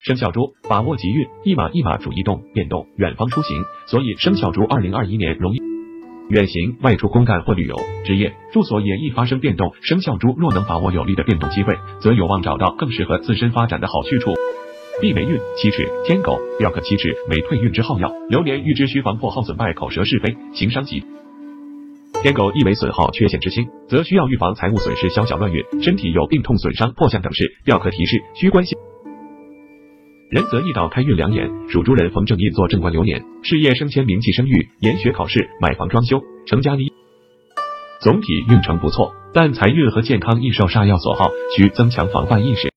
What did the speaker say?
生肖猪把握吉运，一马一马主移动、变动、远方出行，所以生肖猪二零二一年容易远行、外出公干或旅游。职业住所也易发生变动，生肖猪若能把握有利的变动机会，则有望找到更适合自身发展的好去处。避霉运七尺天狗，雕刻七尺为退运之号药，流年预知需防破耗损败、口舌是非、行伤疾。天狗亦为损耗缺陷之星，则需要预防财务损失、小小乱运，身体有病痛、损伤、破相等事。雕刻提示需关心。壬泽易到开运两眼，属猪人逢正印做正官流年，事业升迁、名气声誉，研学考试、买房装修、成家立。总体运程不错，但财运和健康易受煞药所耗，需增强防范意识。